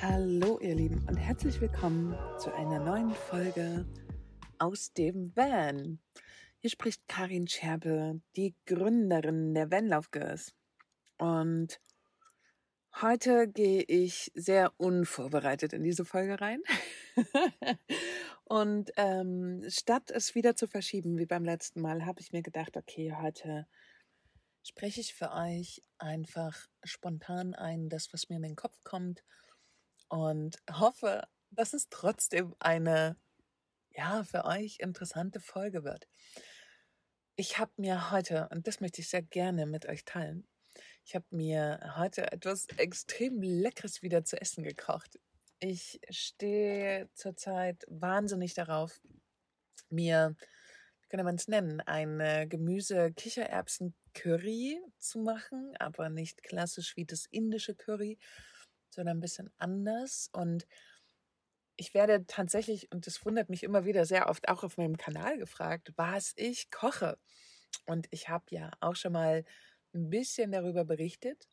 Hallo ihr Lieben und herzlich willkommen zu einer neuen Folge aus dem Van. Hier spricht Karin Scherbe, die Gründerin der Vanlauf Girls. Und heute gehe ich sehr unvorbereitet in diese Folge rein. und ähm, statt es wieder zu verschieben wie beim letzten Mal, habe ich mir gedacht, okay, heute spreche ich für euch einfach spontan ein, das, was mir in den Kopf kommt und hoffe, dass es trotzdem eine, ja, für euch interessante Folge wird. Ich habe mir heute, und das möchte ich sehr gerne mit euch teilen, ich habe mir heute etwas extrem Leckeres wieder zu essen gekocht. Ich stehe zurzeit wahnsinnig darauf, mir, wie könnte man es nennen, ein Gemüse-Kichererbsen-Curry zu machen, aber nicht klassisch wie das indische Curry, sondern ein bisschen anders. Und ich werde tatsächlich, und das wundert mich immer wieder sehr oft auch auf meinem Kanal gefragt, was ich koche. Und ich habe ja auch schon mal ein bisschen darüber berichtet.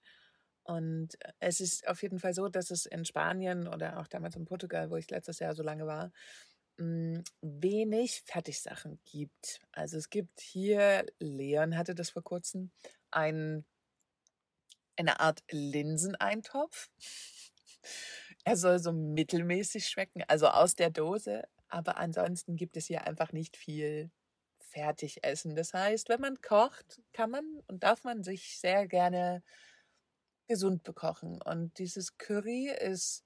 Und es ist auf jeden Fall so, dass es in Spanien oder auch damals in Portugal, wo ich letztes Jahr so lange war, hm, wenig Fertigsachen gibt. Also es gibt hier, Leon hatte das vor kurzem, ein, eine Art Linseneintopf. Er soll so mittelmäßig schmecken, also aus der Dose. Aber ansonsten gibt es hier einfach nicht viel Fertigessen. Das heißt, wenn man kocht, kann man und darf man sich sehr gerne gesund bekochen. Und dieses Curry ist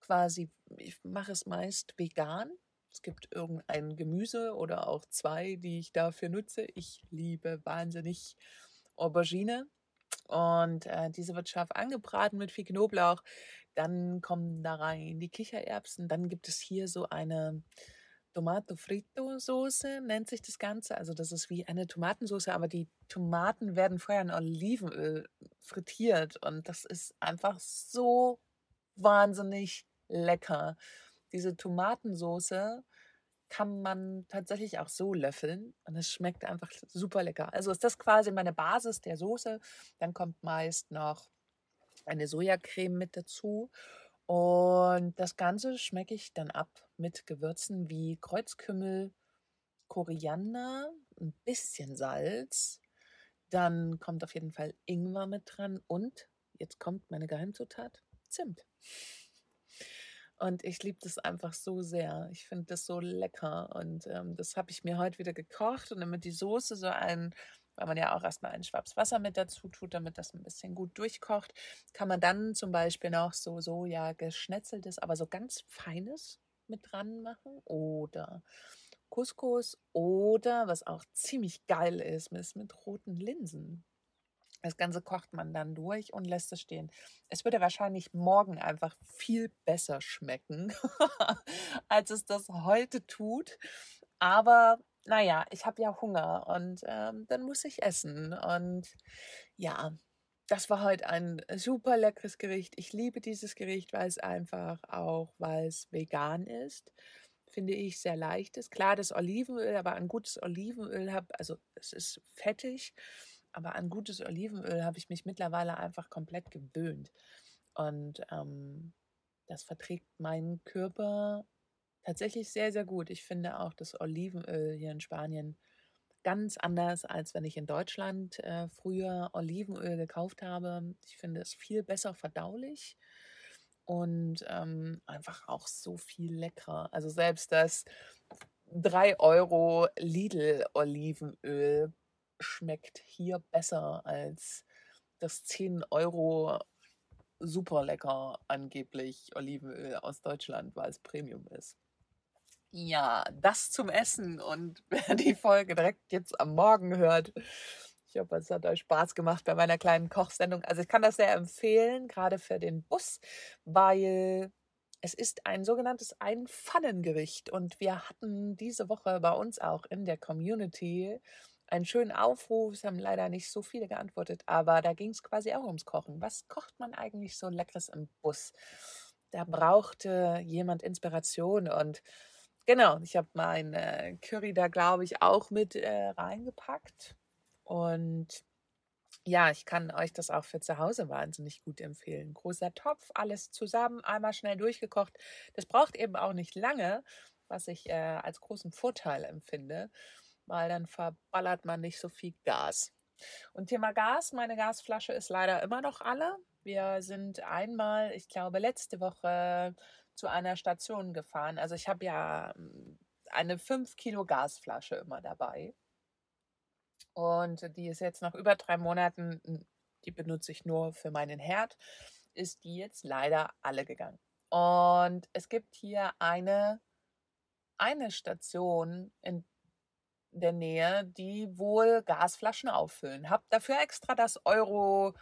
quasi, ich mache es meist vegan. Es gibt irgendein Gemüse oder auch zwei, die ich dafür nutze. Ich liebe wahnsinnig Aubergine. Und äh, diese wird scharf angebraten mit viel Knoblauch. Dann kommen da rein die Kichererbsen. Dann gibt es hier so eine Tomato Frito Soße, nennt sich das Ganze. Also das ist wie eine Tomatensoße, aber die Tomaten werden vorher in Olivenöl frittiert. Und das ist einfach so wahnsinnig lecker. Diese Tomatensoße kann man tatsächlich auch so löffeln und es schmeckt einfach super lecker. Also ist das quasi meine Basis der Soße. Dann kommt meist noch eine Sojacreme mit dazu und das Ganze schmecke ich dann ab mit Gewürzen wie Kreuzkümmel, Koriander, ein bisschen Salz. Dann kommt auf jeden Fall Ingwer mit dran und jetzt kommt meine Geheimzutat, Zimt. Und ich liebe das einfach so sehr. Ich finde das so lecker. Und ähm, das habe ich mir heute wieder gekocht. Und damit die Soße so ein, weil man ja auch erstmal einen Schwabs Wasser mit dazu tut, damit das ein bisschen gut durchkocht, kann man dann zum Beispiel noch so Soja geschnetzeltes, aber so ganz feines mit dran machen. Oder Couscous. Oder, was auch ziemlich geil ist, ist mit roten Linsen. Das Ganze kocht man dann durch und lässt es stehen. Es würde wahrscheinlich morgen einfach viel besser schmecken, als es das heute tut. Aber naja, ich habe ja Hunger und ähm, dann muss ich essen. Und ja, das war heute ein super leckeres Gericht. Ich liebe dieses Gericht, weil es einfach auch, weil es vegan ist finde ich sehr leicht ist. Klar, das Olivenöl, aber ein gutes Olivenöl habe, also es ist fettig, aber an gutes Olivenöl habe ich mich mittlerweile einfach komplett gewöhnt. Und ähm, das verträgt meinen Körper tatsächlich sehr, sehr gut. Ich finde auch das Olivenöl hier in Spanien ganz anders, als wenn ich in Deutschland äh, früher Olivenöl gekauft habe. Ich finde es viel besser verdaulich und ähm, einfach auch so viel leckerer. Also selbst das 3 Euro Lidl-Olivenöl schmeckt hier besser als das 10 Euro super lecker angeblich Olivenöl aus Deutschland, weil es Premium ist. Ja, das zum Essen und wer die Folge direkt jetzt am Morgen hört, ich hoffe, es hat euch Spaß gemacht bei meiner kleinen Kochsendung. Also ich kann das sehr empfehlen, gerade für den Bus, weil es ist ein sogenanntes Einpfannengericht und wir hatten diese Woche bei uns auch in der Community einen schönen Aufruf. Es haben leider nicht so viele geantwortet, aber da ging es quasi auch ums Kochen. Was kocht man eigentlich so leckeres im Bus? Da brauchte jemand Inspiration und genau, ich habe mein äh, Curry da, glaube ich, auch mit äh, reingepackt. Und ja, ich kann euch das auch für zu Hause wahnsinnig gut empfehlen. Großer Topf, alles zusammen, einmal schnell durchgekocht. Das braucht eben auch nicht lange, was ich äh, als großen Vorteil empfinde, weil dann verballert man nicht so viel Gas. Und Thema Gas, meine Gasflasche ist leider immer noch alle. Wir sind einmal, ich glaube, letzte Woche zu einer Station gefahren. Also ich habe ja hm, eine 5 Kilo Gasflasche immer dabei. Und die ist jetzt nach über drei Monaten, die benutze ich nur für meinen Herd, ist die jetzt leider alle gegangen. Und es gibt hier eine, eine Station in der Nähe, die wohl Gasflaschen auffüllen. Hab dafür extra das Euro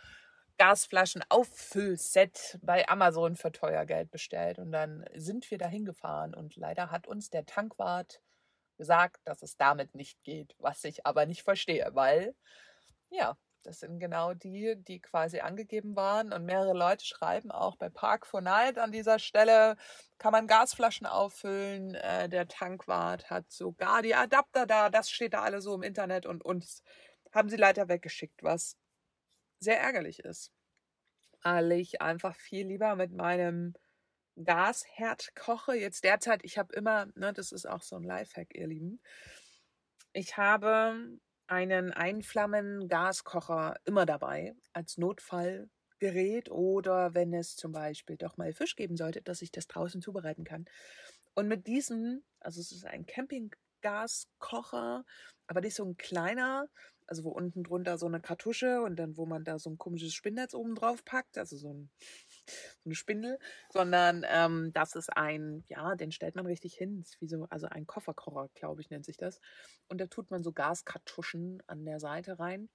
Gasflaschen Auffüllset bei Amazon für teuer Geld bestellt und dann sind wir dahin gefahren und leider hat uns der Tankwart gesagt, dass es damit nicht geht, was ich aber nicht verstehe, weil ja, das sind genau die, die quasi angegeben waren. Und mehrere Leute schreiben auch bei Park for Night an dieser Stelle, kann man Gasflaschen auffüllen. Äh, der Tankwart hat sogar die Adapter da. Das steht da alle so im Internet und uns haben sie leider weggeschickt, was sehr ärgerlich ist. Weil ich einfach viel lieber mit meinem Gasherd koche. Jetzt derzeit, ich habe immer, ne, das ist auch so ein Lifehack, ihr Lieben. Ich habe einen Einflammen-Gaskocher immer dabei als Notfallgerät oder wenn es zum Beispiel doch mal Fisch geben sollte, dass ich das draußen zubereiten kann. Und mit diesem, also es ist ein Campinggaskocher, aber nicht so ein kleiner, also wo unten drunter so eine Kartusche und dann wo man da so ein komisches Spinnnetz oben drauf packt, also so, ein, eine Spindel, sondern ähm, das ist ein, ja, den stellt man richtig hin, so, also ein Kofferkocher, glaube ich, nennt sich das. Und da tut man so Gaskartuschen an der Seite rein.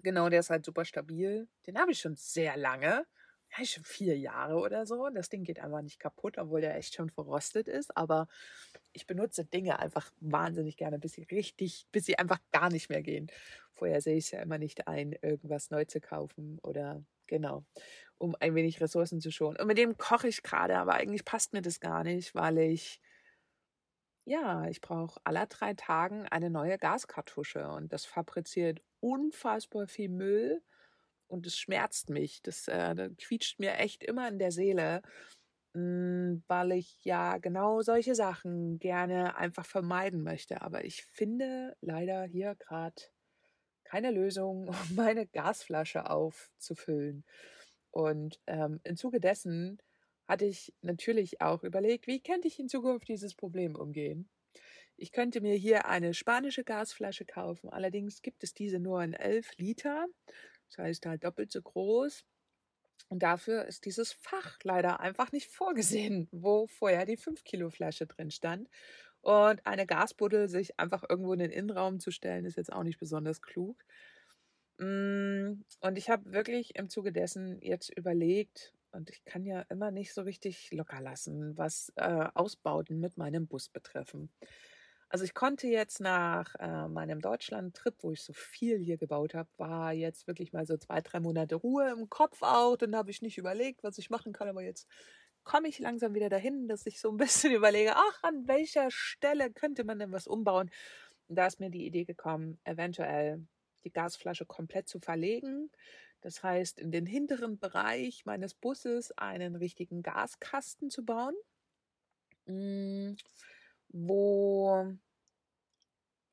Genau, der ist halt super stabil. Den habe ich schon sehr lange ja, schon vier Jahre oder so. Das Ding geht einfach nicht kaputt, obwohl der echt schon verrostet ist. Aber ich benutze Dinge einfach wahnsinnig gerne, bis sie richtig, bis sie einfach gar nicht mehr gehen. Vorher sehe ich es ja immer nicht ein, irgendwas neu zu kaufen oder genau, um ein wenig Ressourcen zu schonen. Und mit dem koche ich gerade, aber eigentlich passt mir das gar nicht, weil ich ja, ich brauche aller drei Tagen eine neue Gaskartusche und das fabriziert unfassbar viel Müll und es schmerzt mich. Das, äh, das quietscht mir echt immer in der Seele, hm, weil ich ja genau solche Sachen gerne einfach vermeiden möchte. Aber ich finde leider hier gerade keine Lösung, um meine Gasflasche aufzufüllen. Und ähm, im Zuge dessen hatte ich natürlich auch überlegt, wie könnte ich in Zukunft dieses Problem umgehen. Ich könnte mir hier eine spanische Gasflasche kaufen, allerdings gibt es diese nur in 11 Liter das heißt halt doppelt so groß. Und dafür ist dieses Fach leider einfach nicht vorgesehen, wo vorher die 5 Kilo Flasche drin stand. Und eine Gasbuddel sich einfach irgendwo in den Innenraum zu stellen, ist jetzt auch nicht besonders klug. Mm, und ich habe wirklich im Zuge dessen jetzt überlegt, und ich kann ja immer nicht so richtig locker lassen, was äh, Ausbauten mit meinem Bus betreffen. Also ich konnte jetzt nach äh, meinem Deutschland-Trip, wo ich so viel hier gebaut habe, war jetzt wirklich mal so zwei, drei Monate Ruhe im Kopf auch. Dann habe ich nicht überlegt, was ich machen kann. Aber jetzt komme ich langsam wieder dahin, dass ich so ein bisschen überlege, ach, an welcher Stelle könnte man denn was umbauen? Und da ist mir die Idee gekommen, eventuell die Gasflasche komplett zu verlegen. Das heißt, in den hinteren Bereich meines Busses einen richtigen Gaskasten zu bauen. Mmh wo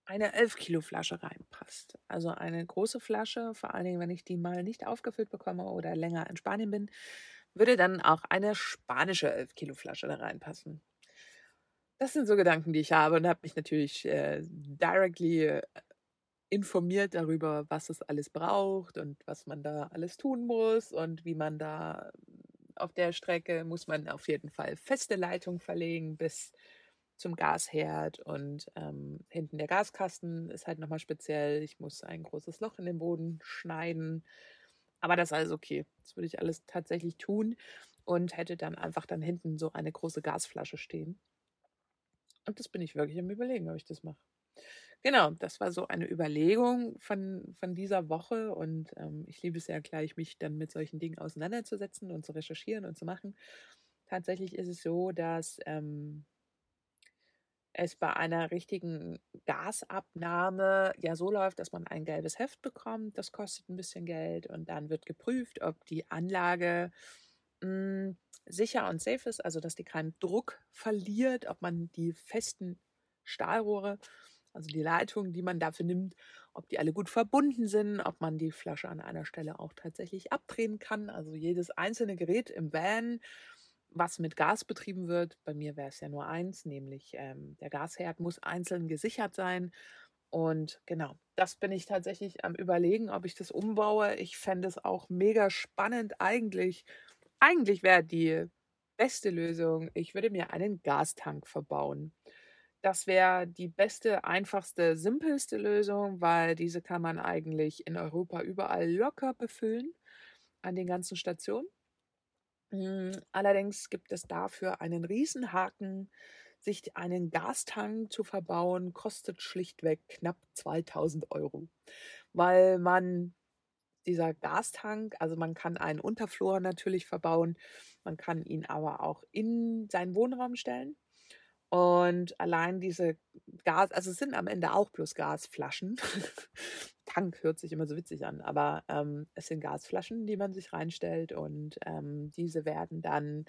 eine 11 Kilo Flasche reinpasst. Also eine große Flasche, vor allen Dingen, wenn ich die mal nicht aufgefüllt bekomme oder länger in Spanien bin, würde dann auch eine spanische 11 Kilo Flasche da reinpassen. Das sind so Gedanken, die ich habe und habe mich natürlich äh, directly äh, informiert darüber, was es alles braucht und was man da alles tun muss und wie man da auf der Strecke muss man auf jeden Fall feste Leitung verlegen bis zum Gasherd und ähm, hinten der Gaskasten ist halt nochmal speziell. Ich muss ein großes Loch in den Boden schneiden. Aber das ist alles okay. Das würde ich alles tatsächlich tun und hätte dann einfach dann hinten so eine große Gasflasche stehen. Und das bin ich wirklich am Überlegen, ob ich das mache. Genau, das war so eine Überlegung von, von dieser Woche und ähm, ich liebe es ja gleich, mich dann mit solchen Dingen auseinanderzusetzen und zu recherchieren und zu machen. Tatsächlich ist es so, dass ähm, es bei einer richtigen Gasabnahme ja so läuft, dass man ein gelbes Heft bekommt. Das kostet ein bisschen Geld und dann wird geprüft, ob die Anlage hm, sicher und safe ist, also dass die keinen Druck verliert, ob man die festen Stahlrohre, also die Leitungen, die man dafür nimmt, ob die alle gut verbunden sind, ob man die Flasche an einer Stelle auch tatsächlich abdrehen kann. Also jedes einzelne Gerät im Van was mit Gas betrieben wird. Bei mir wäre es ja nur eins, nämlich ähm, der Gasherd muss einzeln gesichert sein. Und genau, das bin ich tatsächlich am Überlegen, ob ich das umbaue. Ich fände es auch mega spannend. Eigentlich, eigentlich wäre die beste Lösung, ich würde mir einen Gastank verbauen. Das wäre die beste, einfachste, simpelste Lösung, weil diese kann man eigentlich in Europa überall locker befüllen an den ganzen Stationen. Hm, allerdings gibt es dafür einen Riesenhaken. Sich einen Gastank zu verbauen, kostet schlichtweg knapp 2000 Euro, weil man dieser Gastank, also man kann einen Unterflur natürlich verbauen, man kann ihn aber auch in seinen Wohnraum stellen. Und allein diese Gas, also es sind am Ende auch bloß Gasflaschen. Tank hört sich immer so witzig an, aber ähm, es sind Gasflaschen, die man sich reinstellt und ähm, diese werden dann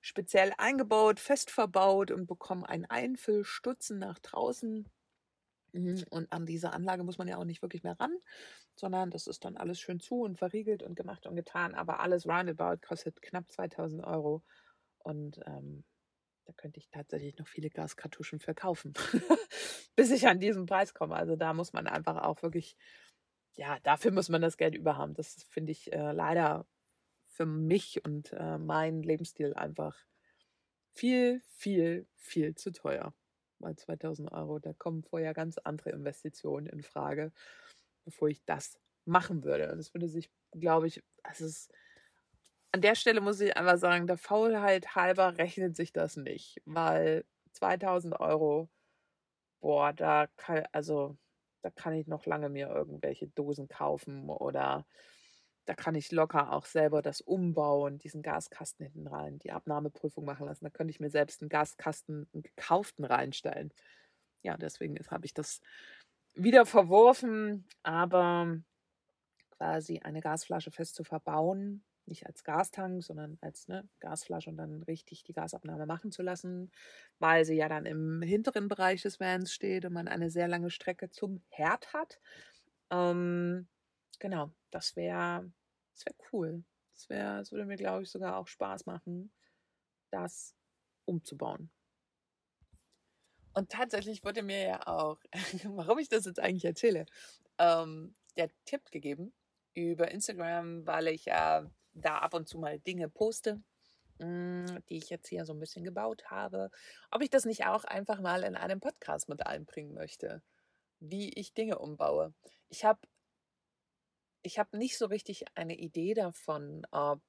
speziell eingebaut, fest verbaut und bekommen einen Einfüllstutzen nach draußen. Mhm, und an diese Anlage muss man ja auch nicht wirklich mehr ran, sondern das ist dann alles schön zu und verriegelt und gemacht und getan. Aber alles roundabout kostet knapp 2000 Euro. Und ähm, da könnte ich tatsächlich noch viele Gaskartuschen verkaufen, bis ich an diesen Preis komme. Also da muss man einfach auch wirklich, ja, dafür muss man das Geld überhaben. Das finde ich äh, leider für mich und äh, meinen Lebensstil einfach viel, viel, viel zu teuer. Mal 2000 Euro, da kommen vorher ganz andere Investitionen in Frage, bevor ich das machen würde. Und das würde sich, glaube ich, es ist an der Stelle muss ich einfach sagen, der Faulheit halber rechnet sich das nicht, weil 2000 Euro, boah, da kann, also, da kann ich noch lange mir irgendwelche Dosen kaufen oder da kann ich locker auch selber das umbauen, diesen Gaskasten hinten rein, die Abnahmeprüfung machen lassen. Da könnte ich mir selbst einen Gaskasten, einen gekauften reinstellen. Ja, deswegen habe ich das wieder verworfen, aber quasi eine Gasflasche fest zu verbauen, nicht als Gastank, sondern als ne, Gasflasche und dann richtig die Gasabnahme machen zu lassen, weil sie ja dann im hinteren Bereich des Vans steht und man eine sehr lange Strecke zum Herd hat. Ähm, genau, das wäre das wär cool. Das, wär, das würde mir, glaube ich, sogar auch Spaß machen, das umzubauen. Und tatsächlich wurde mir ja auch, warum ich das jetzt eigentlich erzähle, ähm, der Tipp gegeben über Instagram, weil ich ja da ab und zu mal Dinge poste, hm, die ich jetzt hier so ein bisschen gebaut habe, ob ich das nicht auch einfach mal in einem Podcast mit einbringen möchte, wie ich Dinge umbaue. Ich habe ich habe nicht so richtig eine Idee davon, ob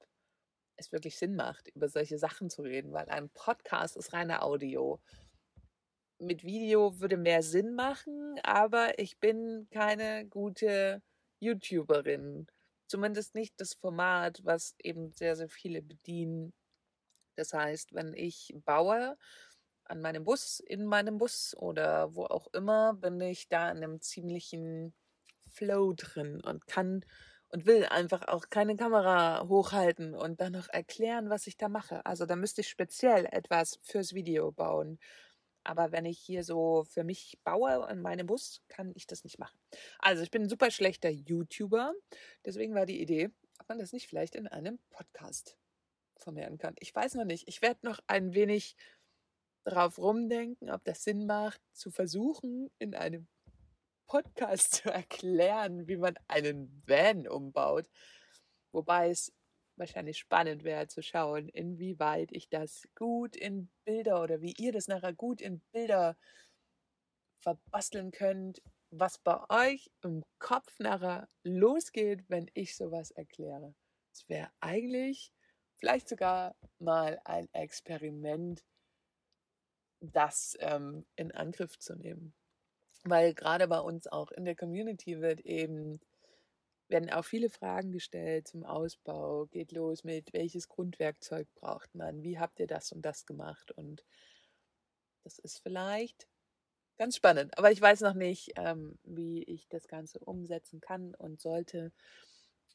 es wirklich Sinn macht, über solche Sachen zu reden, weil ein Podcast ist reine Audio. Mit Video würde mehr Sinn machen, aber ich bin keine gute YouTuberin zumindest nicht das Format, was eben sehr, sehr viele bedienen. Das heißt, wenn ich baue an meinem Bus, in meinem Bus oder wo auch immer, bin ich da in einem ziemlichen Flow drin und kann und will einfach auch keine Kamera hochhalten und dann noch erklären, was ich da mache. Also da müsste ich speziell etwas fürs Video bauen. Aber wenn ich hier so für mich baue an meinem Bus, kann ich das nicht machen. Also ich bin ein super schlechter YouTuber. Deswegen war die Idee, ob man das nicht vielleicht in einem Podcast vermehren kann. Ich weiß noch nicht. Ich werde noch ein wenig drauf rumdenken, ob das Sinn macht, zu versuchen, in einem Podcast zu erklären, wie man einen Van umbaut. Wobei es wahrscheinlich spannend wäre zu schauen, inwieweit ich das gut in Bilder oder wie ihr das nachher gut in Bilder verbasteln könnt, was bei euch im Kopf nachher losgeht, wenn ich sowas erkläre. Es wäre eigentlich vielleicht sogar mal ein Experiment, das ähm, in Angriff zu nehmen. Weil gerade bei uns auch in der Community wird eben werden auch viele Fragen gestellt zum Ausbau. Geht los mit, welches Grundwerkzeug braucht man? Wie habt ihr das und das gemacht? Und Das ist vielleicht ganz spannend. Aber ich weiß noch nicht, ähm, wie ich das Ganze umsetzen kann und sollte.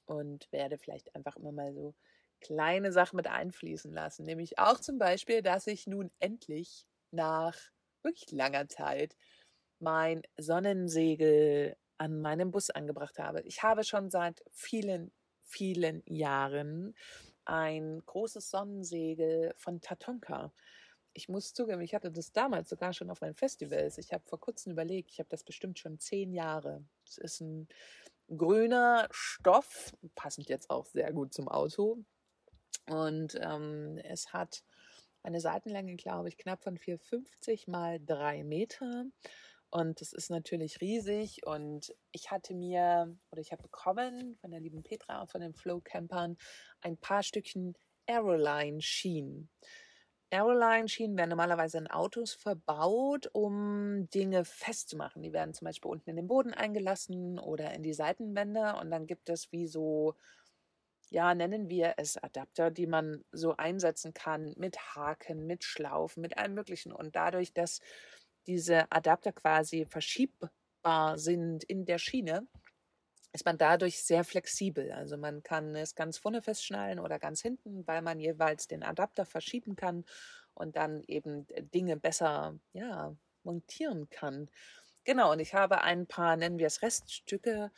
Und werde vielleicht einfach immer mal so kleine Sachen mit einfließen lassen. Nämlich auch zum Beispiel, dass ich nun endlich nach wirklich langer Zeit mein Sonnensegel an meinem Bus angebracht habe. Ich habe schon seit vielen, vielen Jahren ein großes Sonnensegel von Tatonka ich muss zugeben, ich hatte das damals sogar schon auf meinen Festivals. Ich habe vor kurzem überlegt, ich habe das bestimmt schon zehn Jahre. Es ist ein grüner Stoff, passend jetzt auch sehr gut zum Auto. Und ähm, es hat eine Seitenlänge, glaube ich, knapp von 4,50 mal 3 Meter. Und das ist natürlich riesig. Und ich hatte mir, oder ich habe bekommen von der lieben Petra und von den Flow Campern ein paar Stückchen Aeroline Schienen. Aeroline-Schienen werden normalerweise in Autos verbaut, um Dinge festzumachen. Die werden zum Beispiel unten in den Boden eingelassen oder in die Seitenwände und dann gibt es wie so, ja, nennen wir es Adapter, die man so einsetzen kann mit Haken, mit Schlaufen, mit allem Möglichen. Und dadurch, dass diese Adapter quasi verschiebbar sind in der Schiene, ist man dadurch sehr flexibel. Also man kann es ganz vorne festschnallen oder ganz hinten, weil man jeweils den Adapter verschieben kann und dann eben Dinge besser ja, montieren kann. Genau, und ich habe ein paar, nennen wir es Reststücke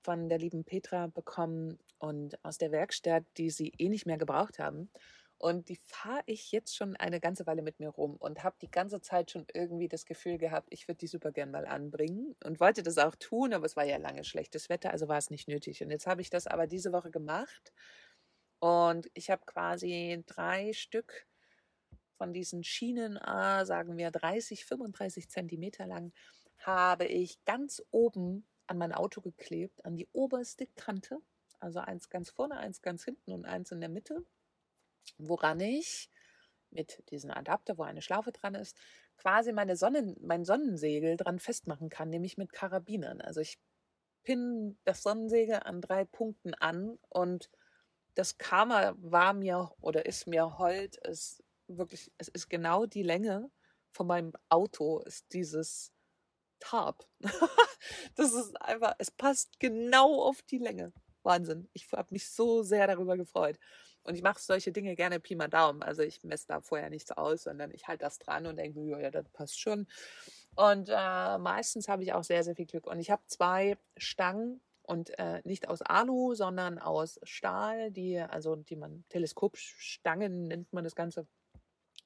von der lieben Petra bekommen und aus der Werkstatt, die sie eh nicht mehr gebraucht haben. Und die fahre ich jetzt schon eine ganze Weile mit mir rum und habe die ganze Zeit schon irgendwie das Gefühl gehabt, ich würde die super gern mal anbringen und wollte das auch tun, aber es war ja lange schlechtes Wetter, also war es nicht nötig. Und jetzt habe ich das aber diese Woche gemacht und ich habe quasi drei Stück von diesen Schienen, ah, sagen wir 30, 35 Zentimeter lang, habe ich ganz oben an mein Auto geklebt, an die oberste Kante. Also eins ganz vorne, eins ganz hinten und eins in der Mitte woran ich mit diesem Adapter, wo eine Schlaufe dran ist, quasi meine Sonnen, mein Sonnensegel dran festmachen kann, nämlich mit Karabinern. Also ich pinne das Sonnensegel an drei Punkten an und das Karma war mir oder ist mir hold, ist wirklich, es ist genau die Länge von meinem Auto, ist dieses Tarp. das ist einfach, es passt genau auf die Länge. Wahnsinn. Ich habe mich so sehr darüber gefreut. Und ich mache solche Dinge gerne Pi mal Daumen. Also ich messe da vorher nichts aus, sondern ich halte das dran und denke, ja, das passt schon. Und äh, meistens habe ich auch sehr, sehr viel Glück. Und ich habe zwei Stangen und äh, nicht aus Alu, sondern aus Stahl, die, also die man Teleskopstangen nennt man das Ganze.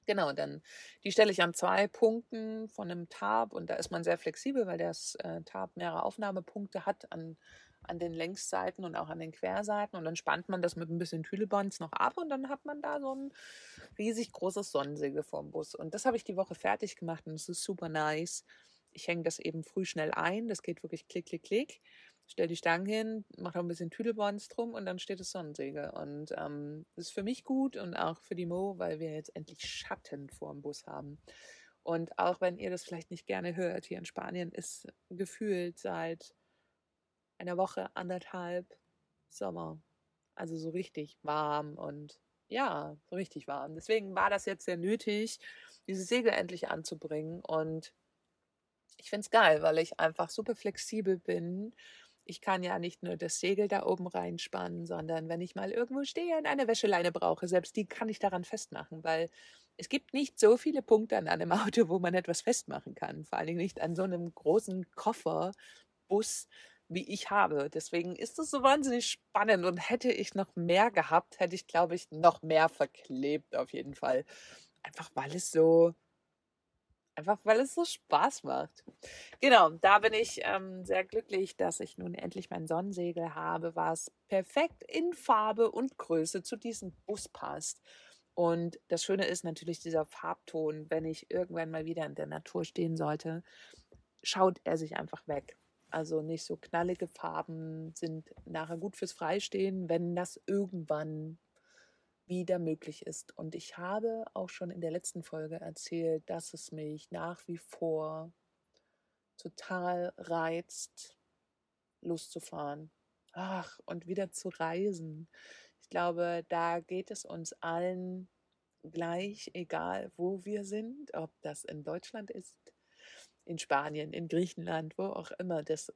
Genau, dann die stelle ich an zwei Punkten von einem Tab und da ist man sehr flexibel, weil das äh, Tab mehrere Aufnahmepunkte hat an an den Längsseiten und auch an den Querseiten und dann spannt man das mit ein bisschen Tülebonds noch ab und dann hat man da so ein riesig großes Sonnensegel vorm Bus. Und das habe ich die Woche fertig gemacht und es ist super nice. Ich hänge das eben früh schnell ein, das geht wirklich klick, klick, klick. Stell die Stangen hin, mache ein bisschen Tüdelbonds drum und dann steht das Sonnensegel. Und ähm, das ist für mich gut und auch für die Mo, weil wir jetzt endlich Schatten vorm Bus haben. Und auch wenn ihr das vielleicht nicht gerne hört, hier in Spanien ist gefühlt seit einer Woche, anderthalb Sommer. Also so richtig warm und ja, so richtig warm. Deswegen war das jetzt sehr nötig, diese Segel endlich anzubringen. Und ich finde es geil, weil ich einfach super flexibel bin. Ich kann ja nicht nur das Segel da oben reinspannen, sondern wenn ich mal irgendwo stehe und eine Wäscheleine brauche, selbst die kann ich daran festmachen, weil es gibt nicht so viele Punkte an einem Auto, wo man etwas festmachen kann. Vor allen Dingen nicht an so einem großen Kofferbus, wie ich habe. Deswegen ist es so wahnsinnig spannend und hätte ich noch mehr gehabt, hätte ich, glaube ich, noch mehr verklebt auf jeden Fall. Einfach weil es so, einfach weil es so Spaß macht. Genau, da bin ich ähm, sehr glücklich, dass ich nun endlich mein Sonnensegel habe, was perfekt in Farbe und Größe zu diesem Bus passt. Und das Schöne ist natürlich dieser Farbton, wenn ich irgendwann mal wieder in der Natur stehen sollte, schaut er sich einfach weg. Also nicht so knallige Farben sind nachher gut fürs Freistehen, wenn das irgendwann wieder möglich ist. Und ich habe auch schon in der letzten Folge erzählt, dass es mich nach wie vor total reizt, loszufahren. Ach, und wieder zu reisen. Ich glaube, da geht es uns allen gleich egal, wo wir sind, ob das in Deutschland ist, in Spanien, in Griechenland, wo auch immer. Das,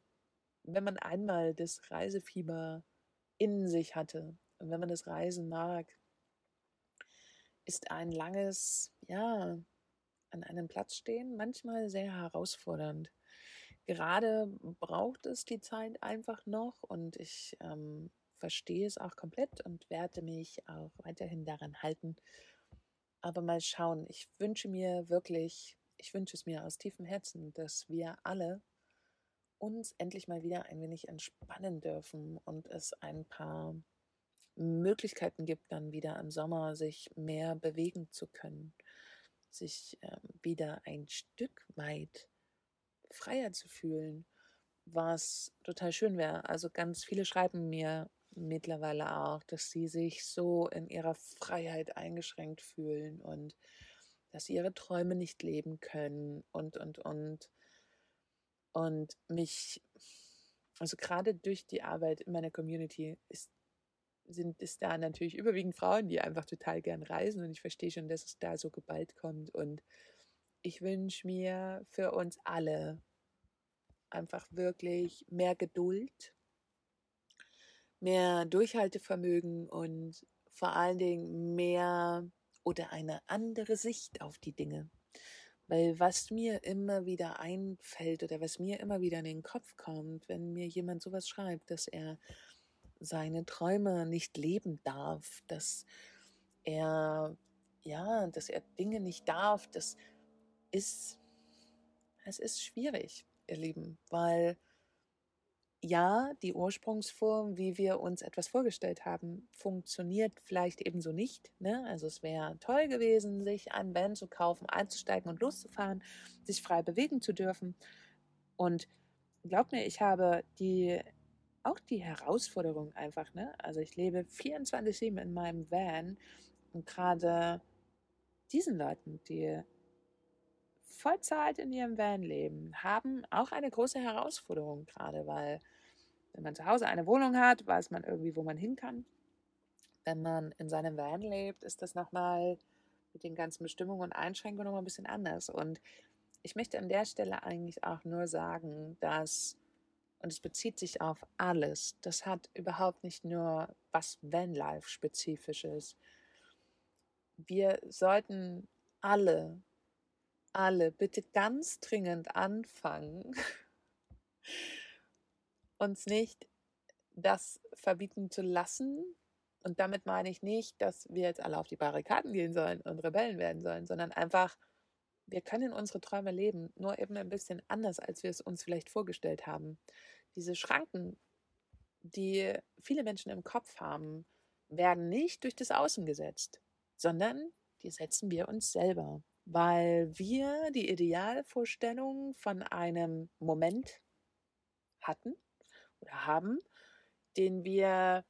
wenn man einmal das Reisefieber in sich hatte und wenn man das Reisen mag, ist ein langes, ja, an einem Platz stehen manchmal sehr herausfordernd. Gerade braucht es die Zeit einfach noch und ich ähm, verstehe es auch komplett und werde mich auch weiterhin daran halten. Aber mal schauen, ich wünsche mir wirklich, ich wünsche es mir aus tiefem Herzen, dass wir alle uns endlich mal wieder ein wenig entspannen dürfen und es ein paar Möglichkeiten gibt, dann wieder im Sommer sich mehr bewegen zu können, sich ähm, wieder ein Stück weit freier zu fühlen, was total schön wäre. Also ganz viele schreiben mir mittlerweile auch, dass sie sich so in ihrer Freiheit eingeschränkt fühlen und dass sie ihre Träume nicht leben können und, und, und. Und mich, also gerade durch die Arbeit in meiner Community ist, sind es da natürlich überwiegend Frauen, die einfach total gern reisen und ich verstehe schon, dass es da so geballt kommt und ich wünsche mir für uns alle einfach wirklich mehr Geduld mehr Durchhaltevermögen und vor allen Dingen mehr oder eine andere Sicht auf die Dinge. Weil was mir immer wieder einfällt oder was mir immer wieder in den Kopf kommt, wenn mir jemand sowas schreibt, dass er seine Träume nicht leben darf, dass er ja, dass er Dinge nicht darf, das ist es ist schwierig, ihr Lieben, weil ja, die Ursprungsform, wie wir uns etwas vorgestellt haben, funktioniert vielleicht ebenso nicht. Ne? Also es wäre toll gewesen, sich einen Van zu kaufen, einzusteigen und loszufahren, sich frei bewegen zu dürfen. Und glaub mir, ich habe die auch die Herausforderung einfach, ne? Also ich lebe 24-7 in meinem Van und gerade diesen Leuten, die Vollzeit in ihrem Van leben, haben auch eine große Herausforderung gerade, weil wenn man zu Hause eine Wohnung hat, weiß man irgendwie, wo man hin kann. Wenn man in seinem Van lebt, ist das nochmal mit den ganzen Bestimmungen und Einschränkungen nochmal ein bisschen anders. Und ich möchte an der Stelle eigentlich auch nur sagen, dass, und es bezieht sich auf alles, das hat überhaupt nicht nur was Vanlife-spezifisches. Wir sollten alle alle bitte ganz dringend anfangen, uns nicht das verbieten zu lassen. Und damit meine ich nicht, dass wir jetzt alle auf die Barrikaden gehen sollen und Rebellen werden sollen, sondern einfach, wir können unsere Träume leben, nur eben ein bisschen anders, als wir es uns vielleicht vorgestellt haben. Diese Schranken, die viele Menschen im Kopf haben, werden nicht durch das Außen gesetzt, sondern die setzen wir uns selber weil wir die Idealvorstellung von einem Moment hatten oder haben, den wir,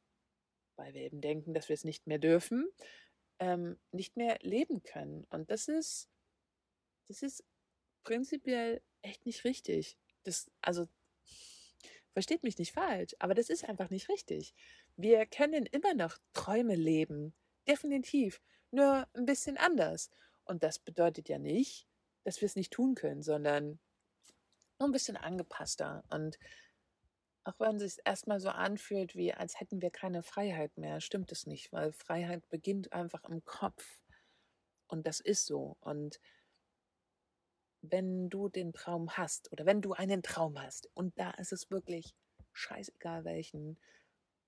weil wir eben denken, dass wir es nicht mehr dürfen, ähm, nicht mehr leben können. Und das ist, das ist prinzipiell echt nicht richtig. Das, also, versteht mich nicht falsch, aber das ist einfach nicht richtig. Wir können immer noch Träume leben, definitiv, nur ein bisschen anders. Und das bedeutet ja nicht, dass wir es nicht tun können, sondern nur ein bisschen angepasster. Und auch wenn es sich erstmal so anfühlt, wie als hätten wir keine Freiheit mehr, stimmt es nicht, weil Freiheit beginnt einfach im Kopf. Und das ist so. Und wenn du den Traum hast oder wenn du einen Traum hast und da ist es wirklich scheißegal welchen,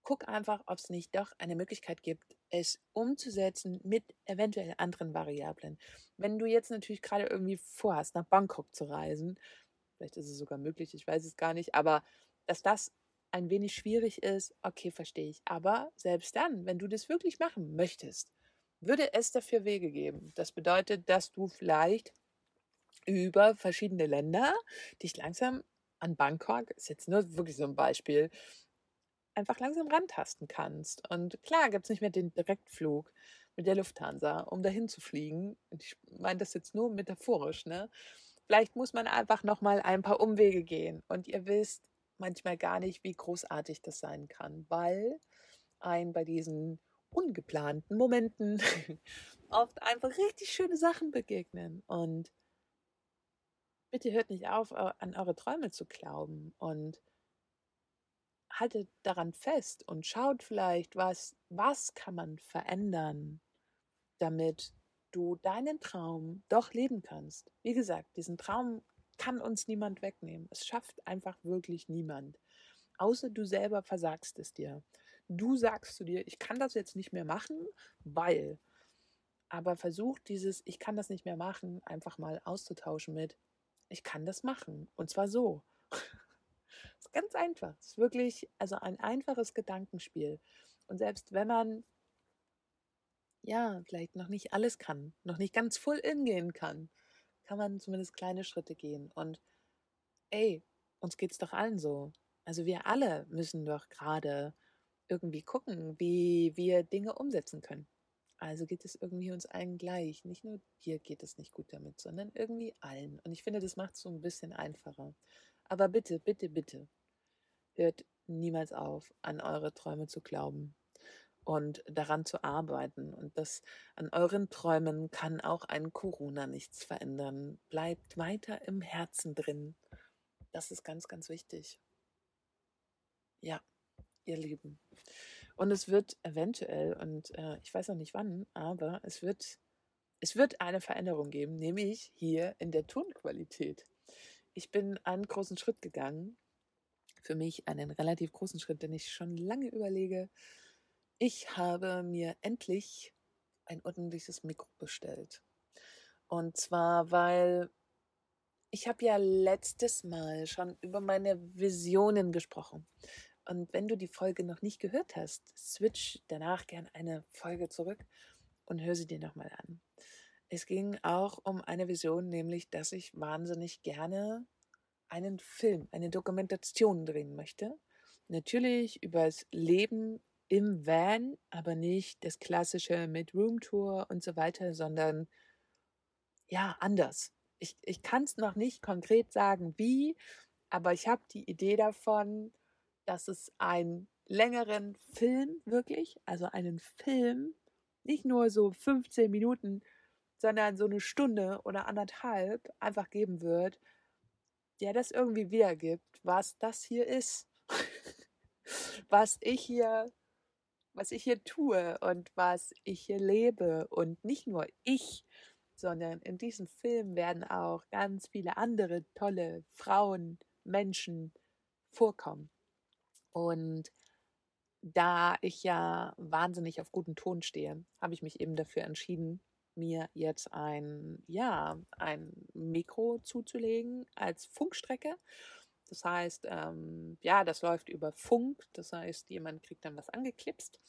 guck einfach, ob es nicht doch eine Möglichkeit gibt, es umzusetzen mit eventuell anderen Variablen. Wenn du jetzt natürlich gerade irgendwie vorhast, nach Bangkok zu reisen, vielleicht ist es sogar möglich, ich weiß es gar nicht, aber dass das ein wenig schwierig ist, okay, verstehe ich. Aber selbst dann, wenn du das wirklich machen möchtest, würde es dafür Wege geben. Das bedeutet, dass du vielleicht über verschiedene Länder dich langsam an Bangkok, ist jetzt nur wirklich so ein Beispiel, einfach langsam rantasten kannst. Und klar gibt es nicht mehr den Direktflug mit der Lufthansa, um dahin zu fliegen. Ich meine das jetzt nur metaphorisch, ne? Vielleicht muss man einfach nochmal ein paar Umwege gehen. Und ihr wisst manchmal gar nicht, wie großartig das sein kann, weil ein bei diesen ungeplanten Momenten oft einfach richtig schöne Sachen begegnen. Und bitte hört nicht auf, an eure Träume zu glauben und haltet daran fest und schaut vielleicht, was, was kann man verändern, damit du deinen Traum doch leben kannst. Wie gesagt, diesen Traum kann uns niemand wegnehmen. Es schafft einfach wirklich niemand. Außer du selber versagst es dir. Du sagst zu dir, ich kann das jetzt nicht mehr machen, weil. Aber versuch dieses, ich kann das nicht mehr machen, einfach mal auszutauschen mit, ich kann das machen. Und zwar so. Ist ganz einfach. Es ist wirklich, also ein einfaches Gedankenspiel. Und selbst wenn man ja, vielleicht noch nicht alles kann, noch nicht ganz full in gehen kann, kann man zumindest kleine Schritte gehen. Und ey, uns geht's doch allen so. Also wir alle müssen doch gerade irgendwie gucken, wie wir Dinge umsetzen können. Also geht es irgendwie uns allen gleich. Nicht nur dir geht es nicht gut damit, sondern irgendwie allen. Und ich finde, das macht es so ein bisschen einfacher. Aber bitte, bitte, bitte, hört niemals auf, an eure Träume zu glauben und daran zu arbeiten. Und das an euren Träumen kann auch ein Corona nichts verändern. Bleibt weiter im Herzen drin. Das ist ganz, ganz wichtig. Ja, ihr Lieben. Und es wird eventuell, und äh, ich weiß noch nicht wann, aber es wird, es wird eine Veränderung geben, nämlich hier in der Tonqualität. Ich bin einen großen Schritt gegangen. Für mich einen relativ großen Schritt, den ich schon lange überlege. Ich habe mir endlich ein ordentliches Mikro bestellt. Und zwar, weil ich habe ja letztes Mal schon über meine Visionen gesprochen. Und wenn du die Folge noch nicht gehört hast, switch danach gern eine Folge zurück und hör sie dir nochmal an. Es ging auch um eine Vision, nämlich, dass ich wahnsinnig gerne einen Film, eine Dokumentation drehen möchte. Natürlich über das Leben im Van, aber nicht das klassische mit Roomtour und so weiter, sondern ja, anders. Ich, ich kann es noch nicht konkret sagen, wie, aber ich habe die Idee davon, dass es einen längeren Film wirklich, also einen Film, nicht nur so 15 Minuten, sondern so eine Stunde oder anderthalb einfach geben wird, der das irgendwie wiedergibt, was das hier ist. was ich hier was ich hier tue und was ich hier lebe. Und nicht nur ich, sondern in diesem Film werden auch ganz viele andere tolle Frauen, Menschen vorkommen. Und da ich ja wahnsinnig auf guten Ton stehe, habe ich mich eben dafür entschieden, mir jetzt ein, ja, ein Mikro zuzulegen als Funkstrecke das heißt, ähm, ja, das läuft über Funk. Das heißt, jemand kriegt dann was angeklipst.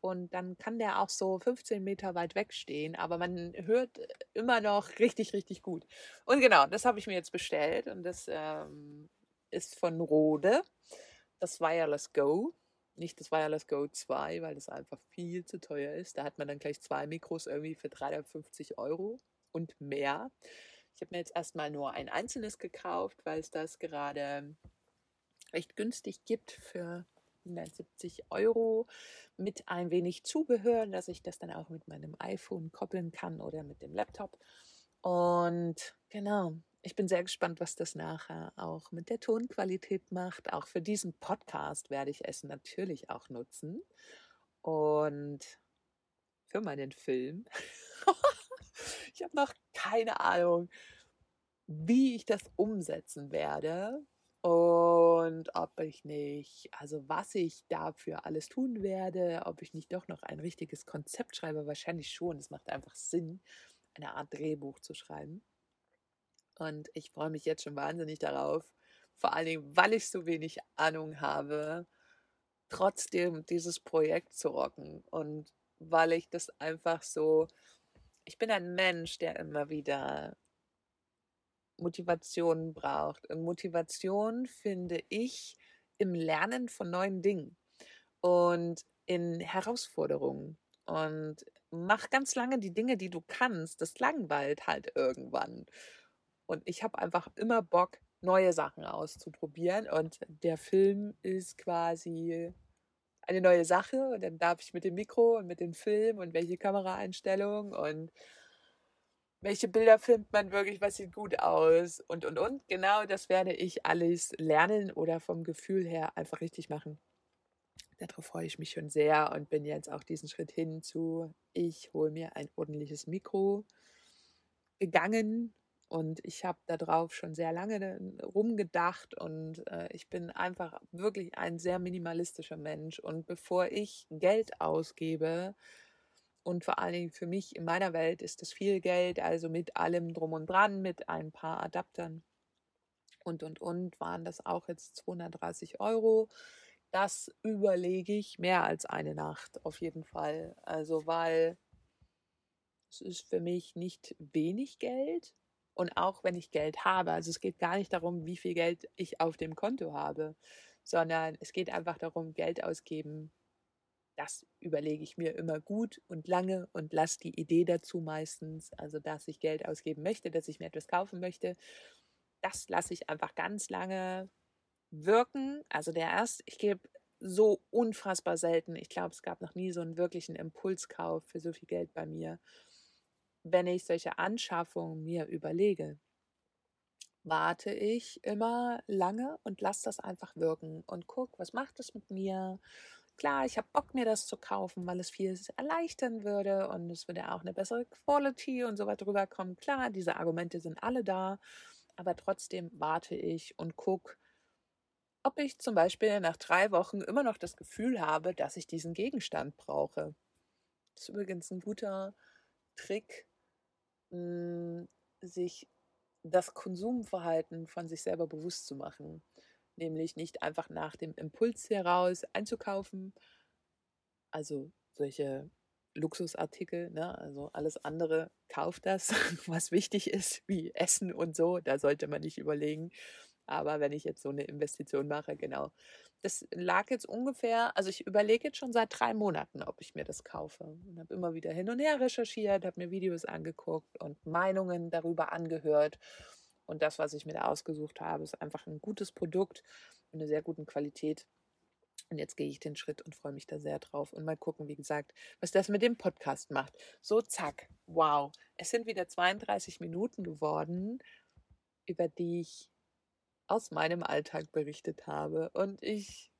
Und dann kann der auch so 15 Meter weit weg stehen, aber man hört immer noch richtig, richtig gut. Und genau, das habe ich mir jetzt bestellt und das ähm, ist von Rode, das Wireless Go. Nicht das Wireless Go 2, weil das einfach viel zu teuer ist. Da hat man dann gleich zwei Mikros irgendwie für 350 Euro und mehr. Ich habe mir jetzt erstmal nur ein einzelnes gekauft, weil es das gerade recht günstig gibt für 170 Euro mit ein wenig Zubehör, dass ich das dann auch mit meinem iPhone koppeln kann oder mit dem Laptop. Und genau, ich bin sehr gespannt, was das nachher auch mit der Tonqualität macht. Auch für diesen Podcast werde ich es natürlich auch nutzen. Und für meinen Film. Ich habe noch keine Ahnung, wie ich das umsetzen werde und ob ich nicht, also was ich dafür alles tun werde, ob ich nicht doch noch ein richtiges Konzept schreibe. Wahrscheinlich schon. Es macht einfach Sinn, eine Art Drehbuch zu schreiben. Und ich freue mich jetzt schon wahnsinnig darauf, vor allen Dingen, weil ich so wenig Ahnung habe, trotzdem dieses Projekt zu rocken und weil ich das einfach so ich bin ein Mensch, der immer wieder Motivation braucht. Und Motivation finde ich im Lernen von neuen Dingen und in Herausforderungen. Und mach ganz lange die Dinge, die du kannst. Das langweilt halt irgendwann. Und ich habe einfach immer Bock, neue Sachen auszuprobieren. Und der Film ist quasi eine neue Sache und dann darf ich mit dem Mikro und mit dem Film und welche Kameraeinstellung und welche Bilder filmt man wirklich, was sieht gut aus und und und. Genau das werde ich alles lernen oder vom Gefühl her einfach richtig machen. Darauf freue ich mich schon sehr und bin jetzt auch diesen Schritt hin zu, ich hole mir ein ordentliches Mikro gegangen und ich habe darauf schon sehr lange rumgedacht und äh, ich bin einfach wirklich ein sehr minimalistischer Mensch. Und bevor ich Geld ausgebe, und vor allen Dingen für mich in meiner Welt ist das viel Geld, also mit allem drum und dran, mit ein paar Adaptern und und und, waren das auch jetzt 230 Euro. Das überlege ich mehr als eine Nacht auf jeden Fall. Also weil es ist für mich nicht wenig Geld und auch wenn ich Geld habe, also es geht gar nicht darum, wie viel Geld ich auf dem Konto habe, sondern es geht einfach darum, Geld ausgeben. Das überlege ich mir immer gut und lange und lasse die Idee dazu meistens, also dass ich Geld ausgeben möchte, dass ich mir etwas kaufen möchte. Das lasse ich einfach ganz lange wirken. Also der erste, ich gebe so unfassbar selten. Ich glaube, es gab noch nie so einen wirklichen Impulskauf für so viel Geld bei mir wenn ich solche Anschaffungen mir überlege, warte ich immer lange und lasse das einfach wirken und gucke, was macht es mit mir. Klar, ich habe Bock, mir das zu kaufen, weil es viel erleichtern würde und es würde auch eine bessere Quality und so weiter rüberkommen. Klar, diese Argumente sind alle da, aber trotzdem warte ich und gucke, ob ich zum Beispiel nach drei Wochen immer noch das Gefühl habe, dass ich diesen Gegenstand brauche. Das ist übrigens ein guter Trick, hm, sich das Konsumverhalten von sich selber bewusst zu machen. Nämlich nicht einfach nach dem Impuls heraus einzukaufen, also solche Luxusartikel, ne? also alles andere kauft das, was wichtig ist, wie Essen und so, da sollte man nicht überlegen. Aber wenn ich jetzt so eine Investition mache, genau, das lag jetzt ungefähr, also ich überlege jetzt schon seit drei Monaten, ob ich mir das kaufe. Und habe immer wieder hin und her recherchiert, habe mir Videos angeguckt und Meinungen darüber angehört. Und das, was ich mir da ausgesucht habe, ist einfach ein gutes Produkt und eine sehr gute Qualität. Und jetzt gehe ich den Schritt und freue mich da sehr drauf. Und mal gucken, wie gesagt, was das mit dem Podcast macht. So, zack, wow. Es sind wieder 32 Minuten geworden, über die ich aus meinem Alltag berichtet habe. Und ich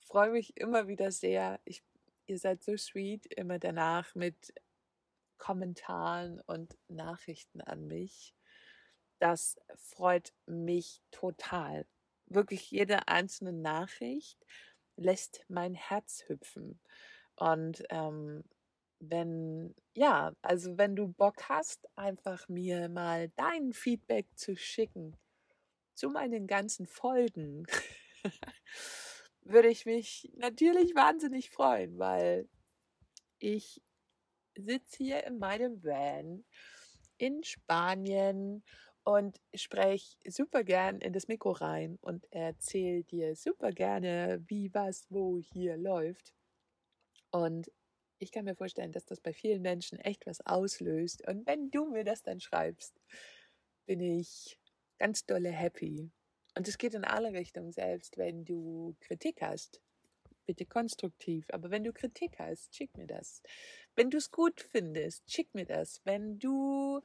freue mich immer wieder sehr. Ich, ihr seid so sweet, immer danach mit Kommentaren und Nachrichten an mich. Das freut mich total. Wirklich jede einzelne Nachricht lässt mein Herz hüpfen. Und ähm, wenn, ja, also wenn du Bock hast, einfach mir mal dein Feedback zu schicken, zu meinen ganzen Folgen, würde ich mich natürlich wahnsinnig freuen, weil ich sitze hier in meinem Van in Spanien und spreche super gern in das Mikro rein und erzähle dir super gerne, wie was wo hier läuft. Und ich kann mir vorstellen, dass das bei vielen Menschen echt was auslöst. Und wenn du mir das dann schreibst, bin ich ganz dolle happy. Und es geht in alle Richtungen, selbst wenn du Kritik hast. Bitte konstruktiv. Aber wenn du Kritik hast, schick mir das. Wenn du es gut findest, schick mir das. Wenn du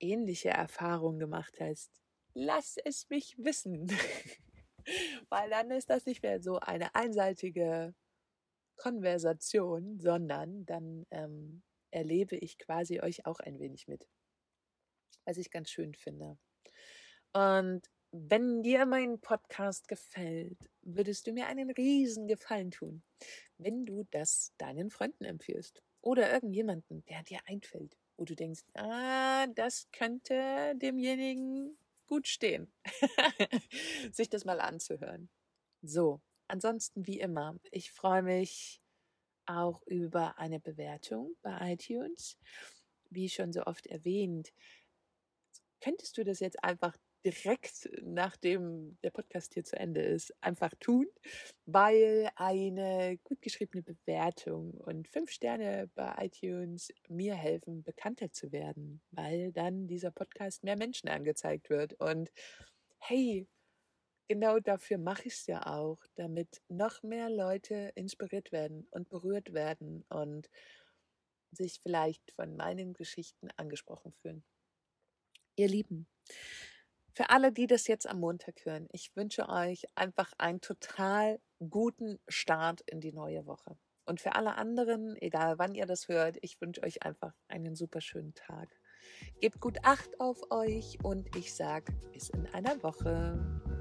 ähnliche Erfahrungen gemacht hast, lass es mich wissen. Weil dann ist das nicht mehr so eine einseitige Konversation, sondern dann ähm, erlebe ich quasi euch auch ein wenig mit. Was ich ganz schön finde. Und wenn dir mein Podcast gefällt, würdest du mir einen riesen Gefallen tun, wenn du das deinen Freunden empfiehlst oder irgendjemanden, der dir einfällt, wo du denkst, ah, das könnte demjenigen gut stehen, sich das mal anzuhören. So, ansonsten wie immer, ich freue mich auch über eine Bewertung bei iTunes. Wie schon so oft erwähnt, könntest du das jetzt einfach direkt nachdem der Podcast hier zu Ende ist, einfach tun, weil eine gut geschriebene Bewertung und fünf Sterne bei iTunes mir helfen, bekannter zu werden, weil dann dieser Podcast mehr Menschen angezeigt wird. Und hey, genau dafür mache ich es ja auch, damit noch mehr Leute inspiriert werden und berührt werden und sich vielleicht von meinen Geschichten angesprochen fühlen. Ihr Lieben, für alle, die das jetzt am Montag hören, ich wünsche euch einfach einen total guten Start in die neue Woche. Und für alle anderen, egal wann ihr das hört, ich wünsche euch einfach einen super schönen Tag. Gebt gut Acht auf euch und ich sage bis in einer Woche.